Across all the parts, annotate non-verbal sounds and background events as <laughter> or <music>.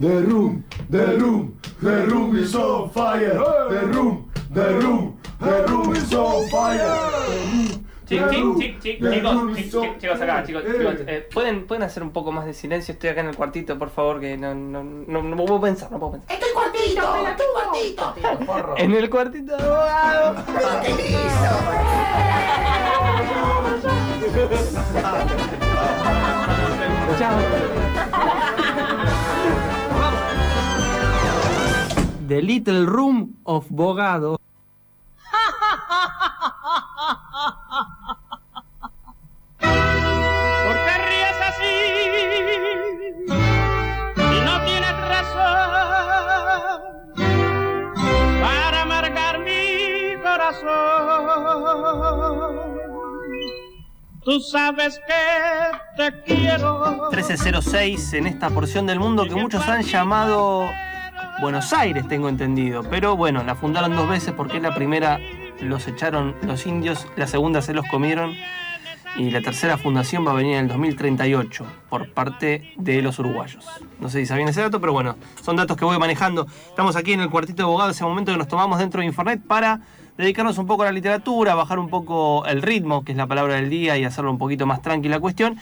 The room, the room, the room is on fire. The room, the room, the room is on fire. Chic, chic, chic, chic, chicos, chic, chic, chicos acá, chicos, chicos, eh, ¿pueden, ¿pueden hacer un poco más de silencio? Estoy acá en el cuartito, por favor, que no, no, no, no puedo pensar, no puedo pensar. ¡Estoy cuartito! ¡Estoy cuartito! En el cuartito de The Little Room of Bogado. ¿Por qué ríes así? Si no tienes razón para amargar mi corazón. Tú sabes que te quiero. 1306 en esta porción del mundo que muchos han llamado Buenos Aires, tengo entendido. Pero bueno, la fundaron dos veces porque la primera los echaron los indios, la segunda se los comieron y la tercera fundación va a venir en el 2038 por parte de los uruguayos. No sé si sabían ese dato, pero bueno, son datos que voy manejando. Estamos aquí en el cuartito de abogado, ese momento que nos tomamos dentro de Infonet para dedicarnos un poco a la literatura, bajar un poco el ritmo, que es la palabra del día, y hacerlo un poquito más tranquila la cuestión.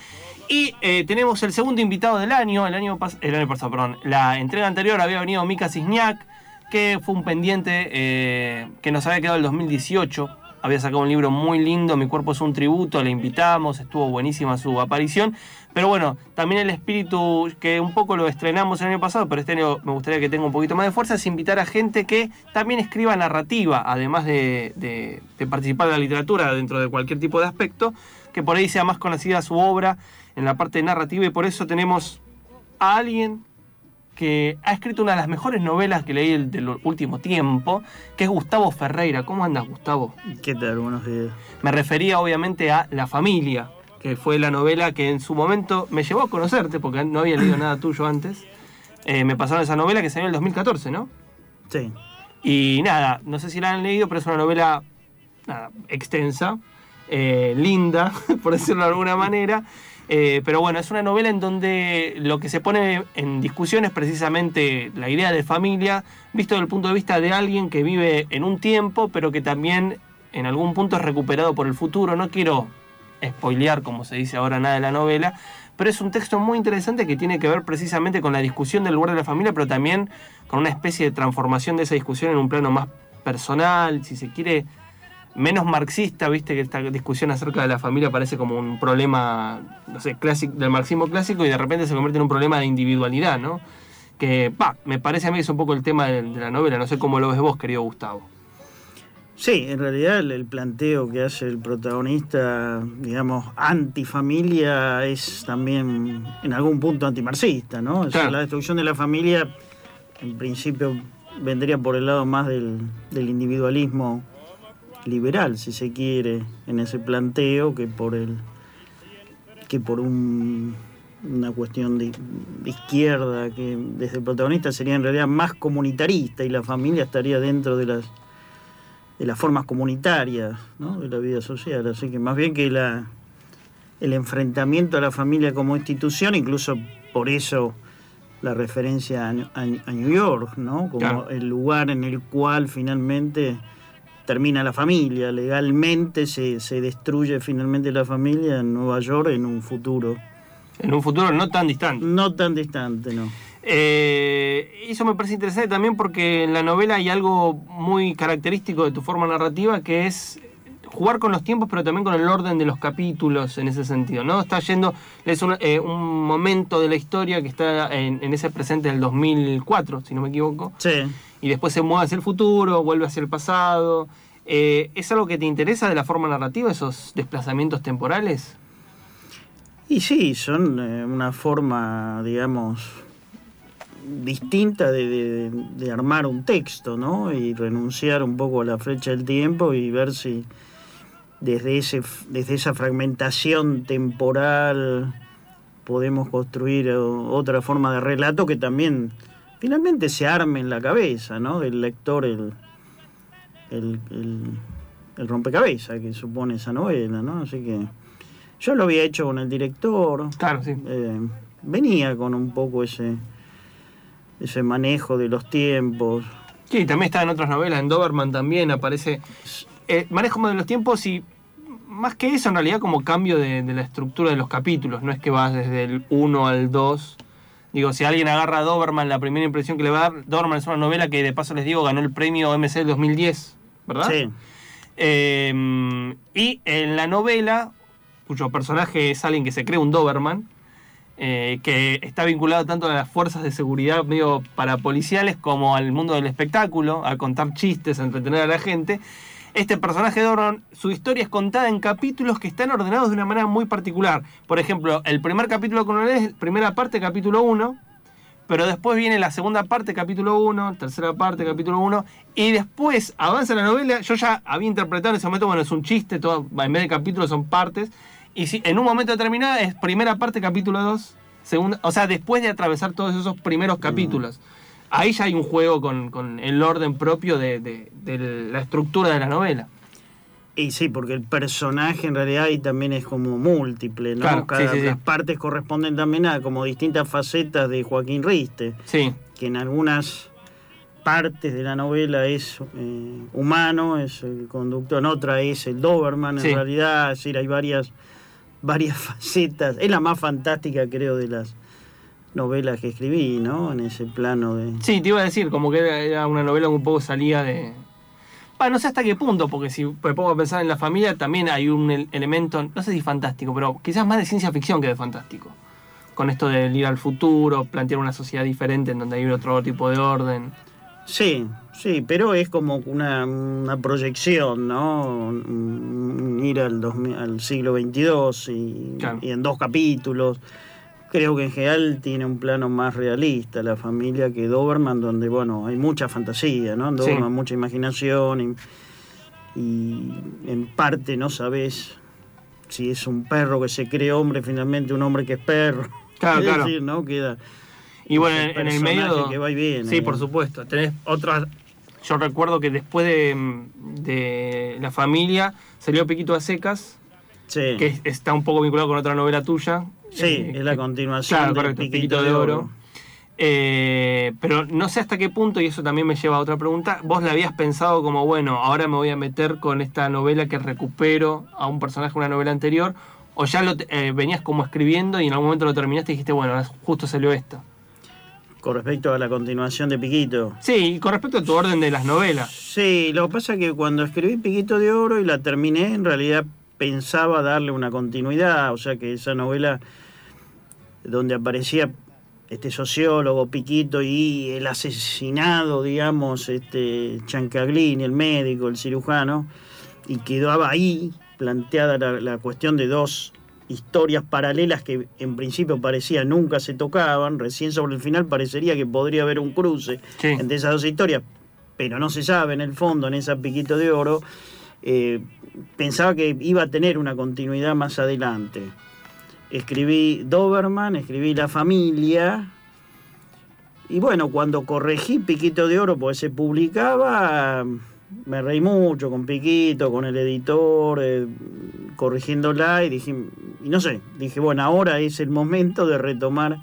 Y eh, tenemos el segundo invitado del año, el año, el año pasado, perdón. La entrega anterior había venido Mika Cisniak, que fue un pendiente eh, que nos había quedado el 2018. Había sacado un libro muy lindo, Mi cuerpo es un tributo, le invitamos, estuvo buenísima su aparición. Pero bueno, también el espíritu que un poco lo estrenamos el año pasado, pero este año me gustaría que tenga un poquito más de fuerza, es invitar a gente que también escriba narrativa, además de, de- de participar de la literatura dentro de cualquier tipo de aspecto, que por ahí sea más conocida su obra en la parte narrativa y por eso tenemos a alguien que ha escrito una de las mejores novelas que leí del, último tiempo, que es Gustavo Ferreira. ¿Cómo andas, Gustavo? ¿Qué tal? Buenos días. Me refería obviamente a La familia, que fue la novela que en su momento me llevó a conocerte, porque no había leído nada tuyo antes. Eh, me pasaron esa novela que salió en el 2014, ¿no? Sí. Y nada, no sé si la han leído, pero es una novela nada, extensa, eh, linda, <laughs> por decirlo de alguna manera. Eh, pero bueno, es una novela en donde lo que se pone en discusión es precisamente la idea de familia, visto desde el punto de vista de alguien que vive en un tiempo, pero que también en algún punto es recuperado por el futuro. No quiero spoilear, como se dice ahora, nada de la novela, pero es un texto muy interesante que tiene que ver precisamente con la discusión del lugar de la familia, pero también con una especie de transformación de esa discusión en un plano más personal, si se quiere, menos marxista, viste que esta discusión acerca de la familia parece como un problema, no sé, clásico, del marxismo clásico y de repente se convierte en un problema de individualidad, ¿no? Que, pa, me parece a mí que es un poco el tema de, de la novela, no sé cómo lo ves vos, querido Gustavo. Sí, en realidad el, el planteo que hace el protagonista, digamos, antifamilia, es también en algún punto antimarxista, ¿no? O sea, Claro. la destrucción de la familia, en principio, vendría por el lado más del, del individualismo liberal, si se quiere, en ese planteo, que por el que por un- una cuestión de, de izquierda, que desde el protagonista sería en realidad más comunitarista y la familia estaría dentro de las de las formas comunitarias ¿no? de la vida social. Así que más bien que la, el enfrentamiento a la familia como institución, incluso por eso la referencia a, a- a New York, ¿no? como Claro. el lugar en el cual finalmente termina la familia, legalmente se, se destruye finalmente la familia en Nueva York en un futuro En un futuro no tan distante. no tan distante, ¿no? Eh, eso me parece interesante también porque en la novela hay algo muy característico de tu forma narrativa que es jugar con los tiempos pero también con el orden de los capítulos en ese sentido, ¿no? Está yendo, es un, eh, un momento de la historia que está en, en ese presente del 2004, si no me equivoco, Sí. Y después se mueve hacia el futuro, vuelve hacia el pasado. Eh, ¿Es algo que te interesa de la forma narrativa, esos desplazamientos temporales? Y sí, son eh, una forma, digamos, distinta de, de- armar un texto, ¿no? Y renunciar un poco a la flecha del tiempo y ver si desde, ese, desde esa fragmentación temporal podemos construir eh, otra forma de relato que también finalmente se arme en la cabeza, ¿no? Del lector el, el, el, el rompecabezas que supone esa novela, ¿no? Así que yo lo había hecho con el director, Claro, sí. eh, venía con un poco ese ese manejo de los tiempos. Sí, también está en otras novelas, en Doberman también aparece. Eh, manejo de los tiempos y más que eso, en realidad, como cambio de, de la estructura de los capítulos. No es que vas desde el 1 al 2. Digo, si alguien agarra a Doberman, la primera impresión que le va a dar, Doberman es una novela que de paso les digo ganó el premio MC del 2010, ¿verdad? Sí, Eh, y en la novela, cuyo personaje es alguien que se cree un Doberman, eh, que está vinculado tanto a las fuerzas de seguridad medio parapoliciales como al mundo del espectáculo, a contar chistes, a entretener a la gente. Este personaje de Doberman, su historia es contada en capítulos que están ordenados de una manera muy particular. Por ejemplo, el primer capítulo con es primera parte, capítulo 1, pero después viene la segunda parte, capítulo 1, tercera parte, capítulo 1, y después avanza la novela. Yo ya había interpretado en ese momento, bueno, es un chiste, todo, en vez de capítulos son partes, y si en un momento determinado es primera parte, capítulo 2, segunda, o sea, después de atravesar todos esos primeros capítulos. Ahí ya hay un juego con, con el orden propio de, de- de la estructura de la novela. y sí, porque el personaje en realidad ahí también es como múltiple, ¿no? Claro, Cada, sí, sí, sí. Las partes corresponden también a como distintas facetas de Joaquín Riste, Sí, que en algunas partes de la novela es eh, humano, es el conductor, en otra es el Doberman, en realidad, es decir, hay varias, varias <laughs> facetas. Es la más fantástica, creo, de las novelas que escribí, ¿no? En ese plano de... Sí, te iba a decir, como que era, era una novela que un poco salía de. Bueno, no sé hasta qué punto, porque si me pongo a pensar en la familia, también hay un el- elemento, no sé si fantástico, pero quizás más de ciencia ficción que de fantástico. Con esto de ir al futuro, plantear una sociedad diferente en donde hay otro tipo de orden. Sí, sí, pero es como una, una proyección, ¿no? Ir al, 2000 al siglo XXII y, Claro. y en dos capítulos. Creo que en general tiene un plano más realista la familia que Doberman, donde, bueno, hay mucha fantasía, ¿no? En Sí. Doberman mucha imaginación y, y en parte no sabes si es un perro que se cree hombre, finalmente un hombre que es perro. Claro, <laughs> Es claro. decir, ¿no? Queda... Y bueno, en, el medio. que va y viene, sí, por supuesto. Tenés otras. Yo recuerdo que después de, de La familia salió Piquito a Secas, Sí. que es- está un poco vinculado con otra novela tuya. Sí, eh, es la que- continuación Claro, del correcto, Piquito, Piquito de Oro. Eh, pero no sé hasta qué punto, y eso también me lleva a otra pregunta, vos la habías pensado como, bueno, ahora me voy a meter con esta novela que recupero a un personaje de una novela anterior, o ya lo eh, venías como escribiendo y en algún momento lo terminaste y dijiste, bueno, justo salió esta. Con respecto a la continuación de Piquito. Sí, y con respecto a tu orden de las novelas. Sí, lo que pasa es que cuando escribí Piquito de Oro y la terminé, en realidad pensaba darle una continuidad, o sea que esa novela donde aparecía este sociólogo Piquito y el asesinado, digamos, este Chancaglini, el médico, el cirujano, y quedaba ahí planteada la, la cuestión de dos historias paralelas que en principio parecía nunca se tocaban, recién sobre el final parecería que podría haber un cruce Sí. entre esas dos historias, pero no se sabe en el fondo, en esa Piquito de Oro, eh, pensaba que iba a tener una continuidad más adelante. Escribí Doberman, escribí La Familia, y bueno, cuando corregí Piquito de Oro, porque se publicaba, me reí mucho con Piquito, con el editor, eh, corrigiéndola, y dije, y no sé, dije, bueno, ahora es el momento de retomar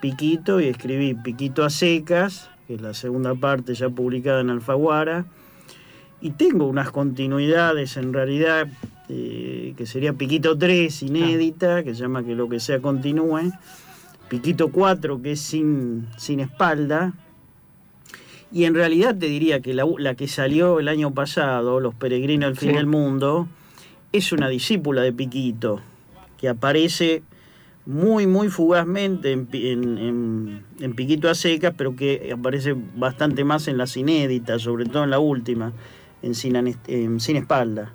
Piquito, y escribí Piquito a secas, que es la segunda parte ya publicada en Alfaguara, y tengo unas continuidades en realidad, eh, que sería Piquito 3, inédita, que se llama Que lo que sea continúe, Piquito 4, que es sin, sin espalda, y en realidad te diría que la, la que salió el año pasado, Los Peregrinos del Fin Sí. del Mundo, es una discípula de Piquito, que aparece muy, muy fugazmente en- en- en Piquito a secas, pero que aparece bastante más en las inéditas, sobre todo en la última, en Sin, Anest- en Sin Espalda.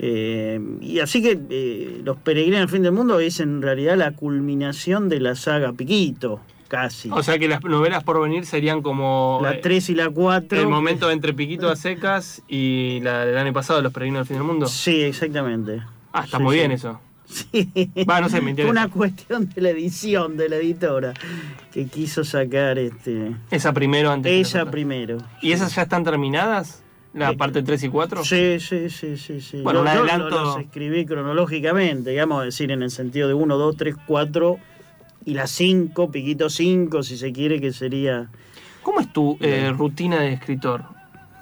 Eh, y así que eh, Los Peregrinos del Fin del Mundo es en realidad la culminación de la saga Piquito, casi. O sea que las novelas por venir serían como la eh, 3 y la 4. el momento entre Piquito a secas y la del año pasado, Los Peregrinos del Fin del Mundo. Sí, exactamente. Ah, está Sí, muy sí. bien eso. Sí. Va, no sé, me interesa. una cuestión de la edición de la editora que quiso sacar este Esa primero antes. otras. primero. ¿Y esas ya están terminadas? ¿La Eh, parte 3 y 4? Sí, sí, sí, sí, sí. Bueno, Yo- un yo adelanto- los escribí cronológicamente, digamos, decir, en el sentido de 1, 2, 3, 4 y las 5, piquito 5, si se quiere, que sería... ¿Cómo es tu eh, rutina de escritor?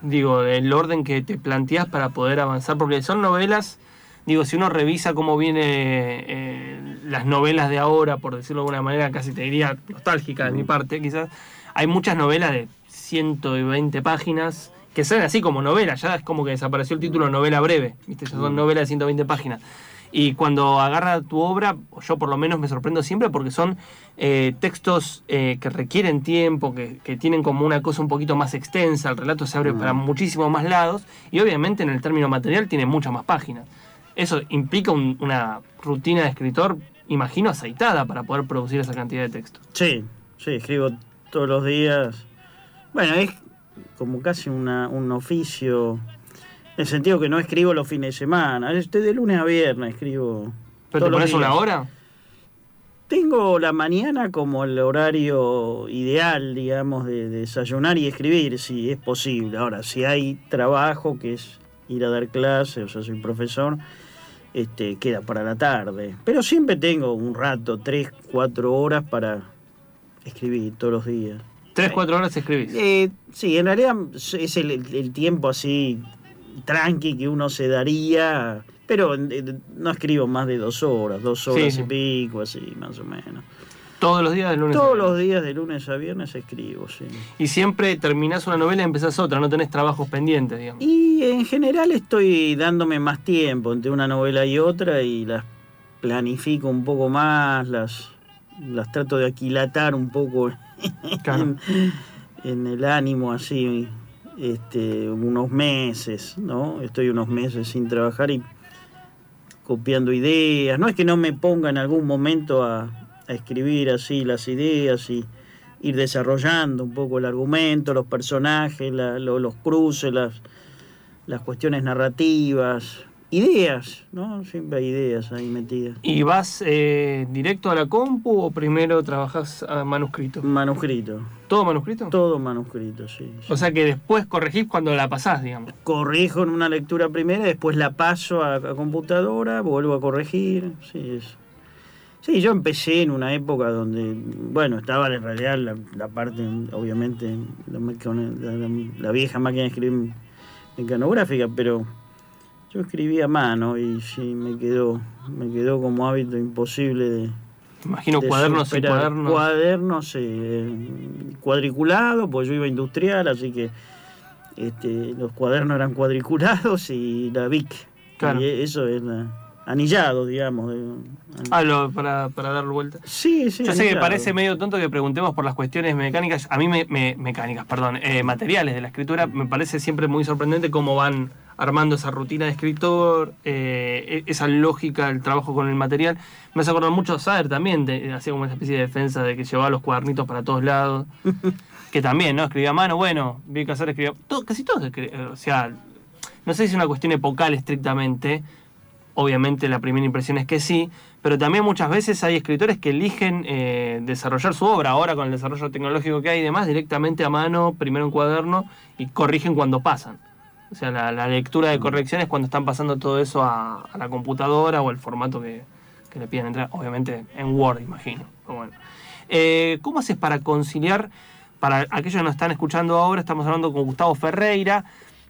Digo, el orden que te planteas para poder avanzar, porque son novelas, digo, si uno revisa cómo viene eh, las novelas de ahora, por decirlo de alguna manera, casi te diría nostálgica de mi parte, quizás, hay muchas novelas de 120 páginas que son así como novelas, ya es como que desapareció el título novela breve, ¿viste? Ya son novelas de 120 páginas. Y cuando agarra tu obra, yo por lo menos me sorprendo siempre porque son eh, textos eh, que requieren tiempo, que, que tienen como una cosa un poquito más extensa, el relato se abre para muchísimos más lados y obviamente en el término material tiene muchas más páginas. Eso implica un- una rutina de escritor, imagino, aceitada para poder producir esa cantidad de texto. Sí, sí, escribo todos los días. Bueno, es como casi una- un oficio, en el sentido que no escribo los fines de semana. Estoy de lunes a viernes, escribo. ¿Pero te pones una hora? Tengo la mañana como el horario ideal, digamos, de, de desayunar y escribir, si es posible. Ahora, si hay trabajo, que es ir a dar clases, o sea, soy profesor, este, queda para la tarde. Pero siempre tengo un rato, tres, cuatro horas para escribir todos los días. Tres, cuatro horas escribís. Eh, sí, en realidad es el, el tiempo así tranqui que uno se daría, pero eh, no escribo más de dos horas, dos horas Sí, y sí. pico, así más o menos. Todos los días de lunes a Todos viernes. los días de lunes a viernes escribo, sí. Y siempre terminás una novela y empezás otra, no tenés trabajos pendientes, digamos. Y en general estoy dándome más tiempo entre una novela y otra y las planifico un poco más, las, las trato de aquilatar un poco <laughs> Claro. en, en el ánimo así, este, unos meses, ¿no? Estoy unos meses sin trabajar y copiando ideas. No es que no me ponga en algún momento a, a escribir así las ideas y ir desarrollando un poco el argumento, los personajes, la- lo- los cruces, las, las cuestiones narrativas, ideas, ¿no? Siempre hay ideas ahí metidas. ¿Y vas eh, directo a la compu o primero trabajás a manuscrito? Manuscrito, ¿Todo manuscrito? todo manuscrito, sí. sí. O sea que después corregís cuando la pasás, digamos. corrijo en una lectura primera, después la paso a, a computadora, vuelvo a corregir. Sí, sí, yo empecé en una época donde, bueno, estaba en realidad la, la parte, obviamente, la- la vieja máquina de escribir mecanográfica, pero yo escribía a mano y sí, me quedó, me quedó como hábito imposible de, Imagino de cuadernos y cuadernos. Cuadernos eh, cuadriculados, pues yo iba industrial, así que este, los cuadernos eran cuadriculados y la Vic. Claro. Y eso es la- anillado, digamos. Ah, lo- para, para dar vuelta. sí, sí. Yo sé que parece medio tonto que preguntemos por las cuestiones mecánicas. A mí, me, me- mecánicas, perdón, eh, materiales de la escritura, me parece siempre muy sorprendente cómo van armando esa rutina de escritor, eh, e- esa lógica del trabajo con el material. Me hace acordar mucho a Sader también, de- hacía como una especie de defensa de que llevaba los cuadernitos para todos lados. <laughs> que también, ¿no? Escribía a mano, bueno, vi que Sader escribía. todo- casi todos escribían, o sea, no sé si es una cuestión epocal estrictamente, obviamente la primera impresión es que sí, pero también muchas veces hay escritores que eligen eh, desarrollar su obra, ahora con el desarrollo tecnológico que hay y demás, directamente a mano, primero en cuaderno, y corrigen cuando pasan. O sea, la, la lectura de correcciones cuando están pasando todo eso a, a la computadora o al formato que, que le piden entrar, obviamente en Word, imagino. Pero bueno. Eh, ¿Cómo haces para conciliar, para aquellos que nos están escuchando ahora, estamos hablando con Gustavo Ferreira,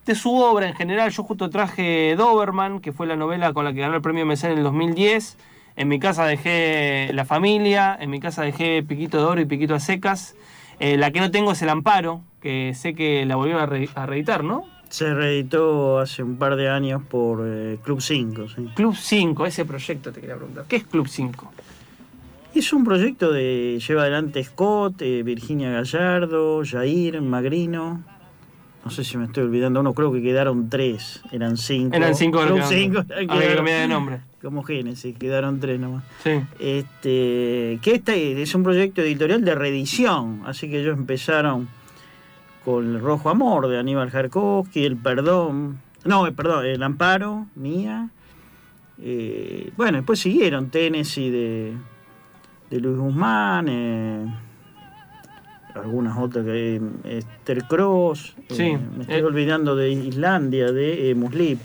de su obra en general? Yo justo traje Doberman, que fue la novela con la que ganó el premio MC en el 2010. En mi casa dejé La Familia, en mi casa dejé Piquito de Oro y Piquito a Secas. Eh, la que no tengo es El Amparo, que sé que la volvieron a, re- a reeditar, ¿no? Se reeditó hace un par de años por eh, Club 5, sí. Club 5, ese proyecto te quería preguntar. ¿Qué es Club 5? Es un proyecto de lleva adelante Scott, eh, Virginia Gallardo, Jair, Magrino. No sé si me estoy olvidando uno, creo que quedaron tres, eran cinco. Eran cinco Club que- 5, había <laughs> que cambiar de nombre. Como Génesis, quedaron tres nomás. Sí. Este, que este es un proyecto editorial de reedición, así que ellos empezaron con El Rojo Amor de Aníbal Jarkovsky, El Perdón, no, eh, perdón, El Amparo, mía. Eh, bueno, después siguieron Tennessee de, de Luis Guzmán, eh, algunas otras que eh, Esther Cross, Sí, me estoy olvidando de Islandia, de Muslip.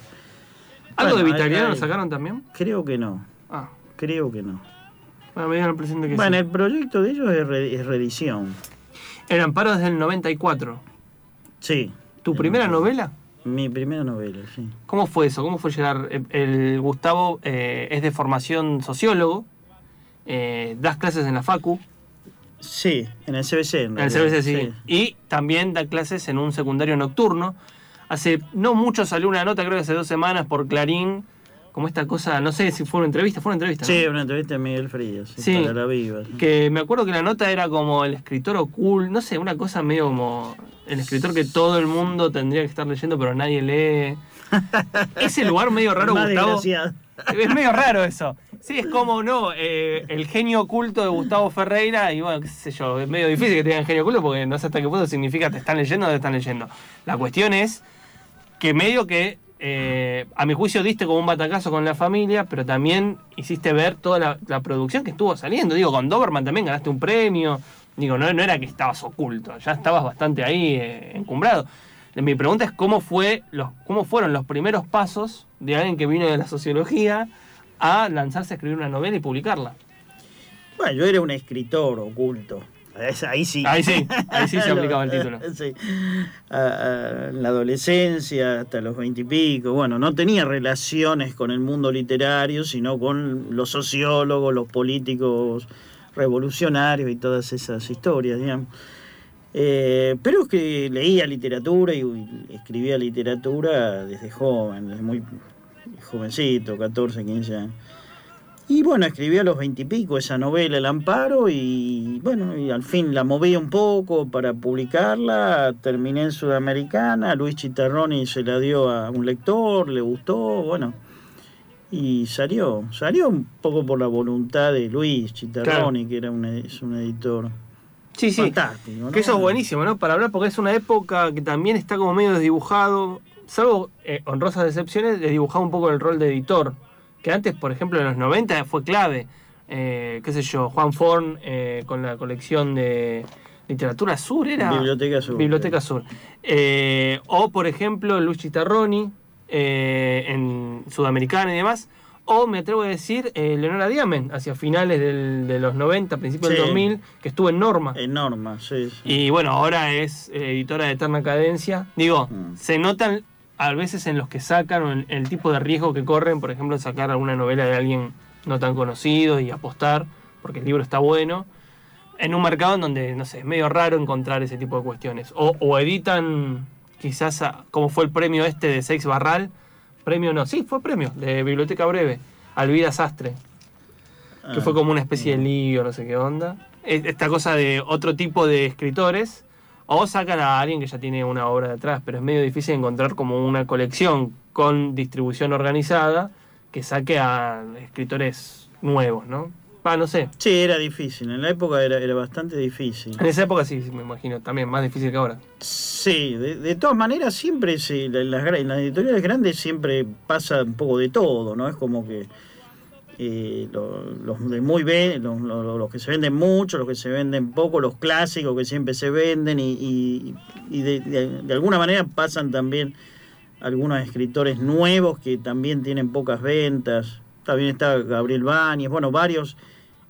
¿Algo Bueno, de Vitaliano lo sacaron también? Creo que no, Ah, creo que no. Bueno, me impresión de que Bueno, sí. el proyecto de ellos es, re- es reedición. El Amparo desde el 94. Sí. ¿Tu primera novela? Mi primera novela, sí. ¿Cómo fue eso? ¿Cómo fue llegar? El, el Gustavo eh, es de formación sociólogo, eh, das clases en la Facu, Sí, en el CBC. En, en el CBC, sí, y también da clases en un secundario nocturno. Hace no mucho salió una nota, creo que hace dos semanas, por Clarín, como esta cosa, no sé si fue una entrevista, fue una entrevista. ¿no? Sí, una entrevista de Miguel Frías, sí, Sí. para la Viva. sí. Que me acuerdo que la nota era como el escritor oculto, no sé, una cosa medio como el escritor que todo el mundo tendría que estar leyendo, pero nadie lee. <laughs> Ese lugar medio raro, Más Gustavo. desgraciado. Es medio raro eso. Sí, es como, no, eh, el genio oculto de Gustavo Ferreira, y bueno, qué sé yo, es medio difícil que tengan genio oculto porque no sé hasta qué punto significa te están leyendo o te están leyendo. La cuestión es que medio que, eh, a mi juicio, diste como un batacazo con la familia, pero también hiciste ver toda la, producción que estuvo saliendo. Digo, con Doberman también ganaste un premio. Digo, no, no era que estabas oculto, ya estabas bastante ahí eh, encumbrado. Mi pregunta es cómo, fue los, cómo fueron los primeros pasos de alguien que vino de la sociología a lanzarse a escribir una novela y publicarla. Bueno, yo era un escritor oculto. Es- Ahí sí. Ahí sí, ahí sí se <laughs> aplicaba el título. Sí. A- a- en la adolescencia, hasta los veintipico. Bueno, no tenía relaciones con el mundo literario, sino con los sociólogos, los políticos revolucionarios y todas esas historias, digamos. Eh, pero es que leía literatura y, y escribía literatura desde joven, desde muy jovencito, 14, 15 años. Y bueno, escribí a los veintipico esa novela, El Amparo, y bueno, y al fin la moví un poco para publicarla, terminé en Sudamericana, Luis Chitarroni se la dio a un lector, le gustó, bueno, y salió, salió un poco por la voluntad de Luis Chitarroni, que era un, ed- es un editor Sí, sí. fantástico. ¿no? Que eso es buenísimo, ¿no? Para hablar, porque es una época que también está como medio desdibujado, salvo eh, honrosas excepciones, desdibujado un poco el rol de editor. Que antes, por ejemplo, en los 90 fue clave. Eh, qué sé yo, Juan Forn eh, con la colección de literatura sur era. Biblioteca Sur. Biblioteca Sur. Eh, o, por ejemplo, Luis Chitarroni eh, en Sudamericana y demás. O me atrevo a decir Leonora Diamen, hacia finales del- de los 90, principios Sí. del 2000, que estuvo en Norma. En Norma, sí, sí. Y bueno, ahora es editora de Eterna Cadencia. Digo, Mm. se notan a veces en los que sacan o en el tipo de riesgo que corren, por ejemplo, sacar alguna novela de alguien no tan conocido y apostar, porque el libro está bueno, en un mercado en donde, no sé, es medio raro encontrar ese tipo de cuestiones. O, o editan quizás, a- como fue el premio este de Sex Barral, premio no, sí, fue premio, de Biblioteca Breve, Alvida Sastre que Ah. fue como una especie de lío, no sé qué onda. Es- Esta cosa de otro tipo de escritores, o sacan a alguien que ya tiene una obra detrás, pero es medio difícil encontrar como una colección con distribución organizada que saque a escritores nuevos, ¿no? Ah, no sé. Sí, era difícil. En la época era, era bastante difícil. En esa época sí, sí, me imagino, también más difícil que ahora. Sí, de, de todas maneras siempre la- las, en las editoriales grandes siempre pasa un poco de todo, ¿no? Es como que lo- los de muy bien, los, que se venden mucho, los que se venden poco, los clásicos que siempre se venden y, y- de alguna manera pasan también algunos escritores nuevos que también tienen pocas ventas. También está Gabriel Báñez, bueno, varios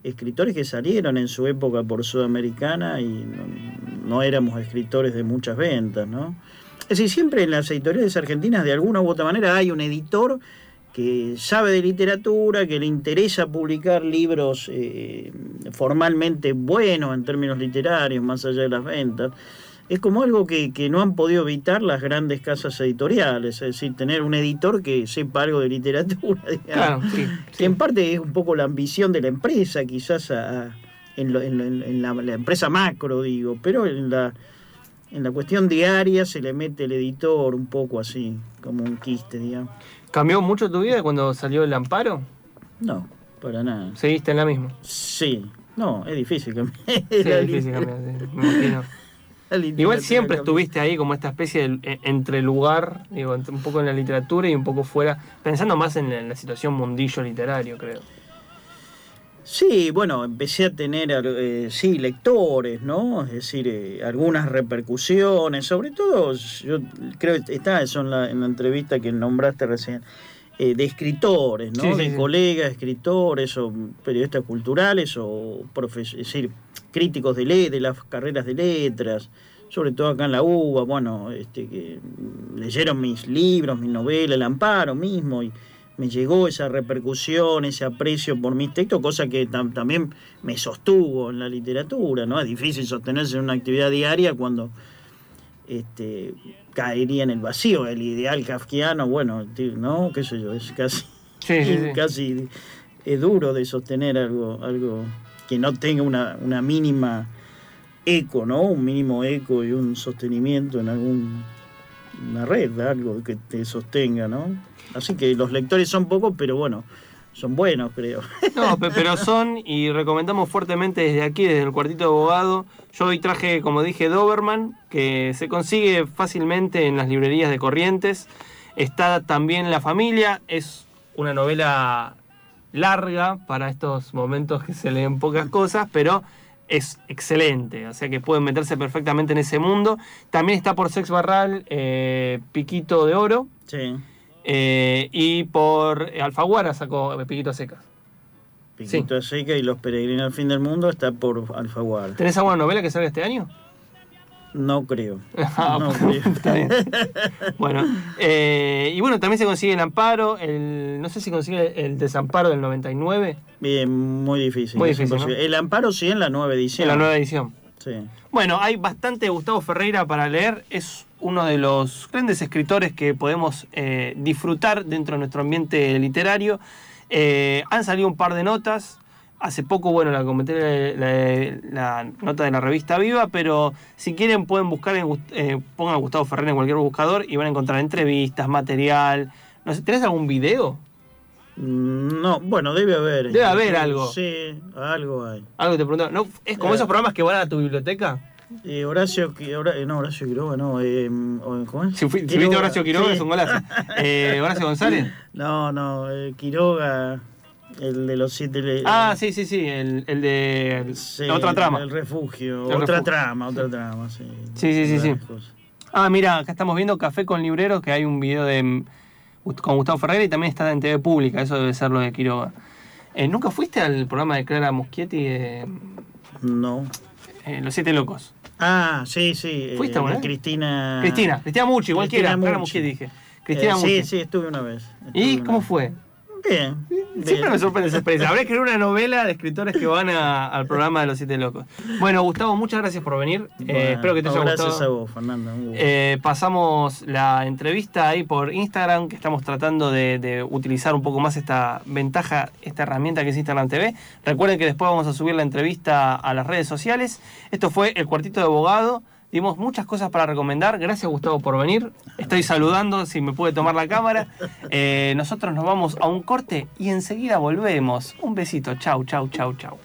escritores que salieron en su época por Sudamericana y no, no éramos escritores de muchas ventas, ¿no? Es decir, siempre en las editoriales argentinas de alguna u otra manera hay un editor que sabe de literatura, que le interesa publicar libros eh, formalmente buenos en términos literarios, más allá de las ventas. Es como algo que, que no han podido evitar las grandes casas editoriales, es decir, tener un editor que sepa algo de literatura, <laughs> digamos Claro, sí. que en parte es un poco la ambición de la empresa, quizás a- a- en, lo- en lo- en la, la empresa macro, digo, pero en la, en la cuestión diaria se le mete el editor un poco así, como un quiste, digamos. ¿Cambió mucho tu vida cuando salió el amparo? No, para nada. ¿Seguiste en la misma? Sí, no, es difícil cambiar. Sí, <laughs> es difícil cambiar, sí, me imagino. <laughs> Igual siempre estuviste ahí como esta especie de e- entre lugar, digo, un poco en la literatura y un poco fuera, pensando más en la, en la situación mundillo literario, creo. Sí, bueno, empecé a tener, eh, sí, lectores, ¿no? Es decir, eh, algunas repercusiones, sobre todo, yo creo que está eso en la, en la entrevista que nombraste recién. eh, de escritores, ¿no? Sí, de sí. colegas, escritores o periodistas culturales o profes- es decir, críticos de, le- de las carreras de letras, sobre todo acá en la UBA, bueno, este, que leyeron mis libros, mis novelas, el amparo mismo, y me llegó esa repercusión, ese aprecio por mis textos, cosa que tam- también me sostuvo en la literatura, ¿no? Es difícil sostenerse en una actividad diaria cuando este, caería en el vacío. El ideal kafkiano, bueno, no, qué sé yo, es casi, Sí, sí, sí. casi es duro de sostener algo, algo que no tenga una, una mínima eco, ¿no? Un mínimo eco y un sostenimiento en algún una red, algo que te sostenga, ¿no? Así que los lectores son pocos, pero bueno, son buenos, creo. <laughs> No, pe- pero son y recomendamos fuertemente desde aquí, desde el cuartito de abogado. Yo hoy traje, como dije, Doberman, que se consigue fácilmente en las librerías de Corrientes. Está también La Familia, es una novela larga para estos momentos que se leen pocas cosas, pero es excelente, o sea que pueden meterse perfectamente en ese mundo. También está por Sex Barral, eh, Piquito de Oro, Sí. eh, y por Alfaguara sacó Piquito Secas. Piquito Seca y Los Peregrinos al Fin del Mundo está por Alfaguara. ¿Tenés alguna novela que salga este año? No creo. <laughs> Ah, No creo. <laughs> está bien. Bueno, eh, y bueno, también se consigue el amparo, el, no sé si consigue el desamparo del 99 Bien, muy difícil. Muy difícil. El amparo sí en la nueva edición. en la nueva edición. Sí. Bueno, hay bastante Gustavo Ferreira para leer. Es uno de los grandes escritores que podemos eh, disfrutar dentro de nuestro ambiente literario. Eh, han salido un par de notas. Hace poco, bueno, la comenté la, nota de la revista Viva, pero si quieren pueden buscar, en, eh, pongan Gustavo Ferreira en cualquier buscador y van a encontrar entrevistas, material. No sé, ¿Tenés algún video? Mm, No, bueno, debe haber. Debe haber algo. Sí, algo hay. Algo te preguntaron. ¿No? ¿Es como Eh. esos programas que van a tu biblioteca? Eh, Horacio, Qui- Hora- eh, no, Horacio Quiroga, no. Eh, ¿Cómo es? Si, fui- si viste a Horacio Quiroga sí. es un golazo. Eh, Horacio González. <laughs> No, no, eh, Quiroga, el de los siete. Ah, sí, sí, sí, el, el de el- sí, otra trama. El refugio, El otra refugio. trama, otra trama, sí. Sí, sí, sí. Ah, mira, acá estamos viendo Café con Libreros, que hay un video de mm, con Gustavo Ferreira y también está en TV Pública, eso debe ser lo de Quiroga. Eh, ¿Nunca fuiste al programa de Clara Muschietti de No. eh, Los Siete Locos? Ah, sí, sí. ¿Fuiste eh, vez? Cristina. Cristina, Cristina Mucci, cualquiera, Cristina Clara Mucci. Muschietti dije. Cristina Eh, Mucci. Sí, sí, estuve una vez. Estuve ¿Y una cómo vez. fue? Siempre me sorprende esa experiencia. Habrá que escribir una novela de escritores que van a- al programa de Los Siete Locos. Bueno, Gustavo, muchas gracias por venir. Eh, espero que te haya no, Gracias gustado. a vos, Fernando. Eh, pasamos la entrevista ahí por Instagram, que estamos tratando de, de utilizar un poco más esta ventaja, esta herramienta que es Instagram TV. Recuerden que después vamos a subir la entrevista a las redes sociales. Esto fue el cuartito de abogado. Dimos muchas cosas para recomendar. Gracias Gustavo por venir. Estoy saludando si me puede tomar la cámara. Eh, nosotros nos vamos a un corte y enseguida volvemos. Un besito. Chau, chau, chau, chau.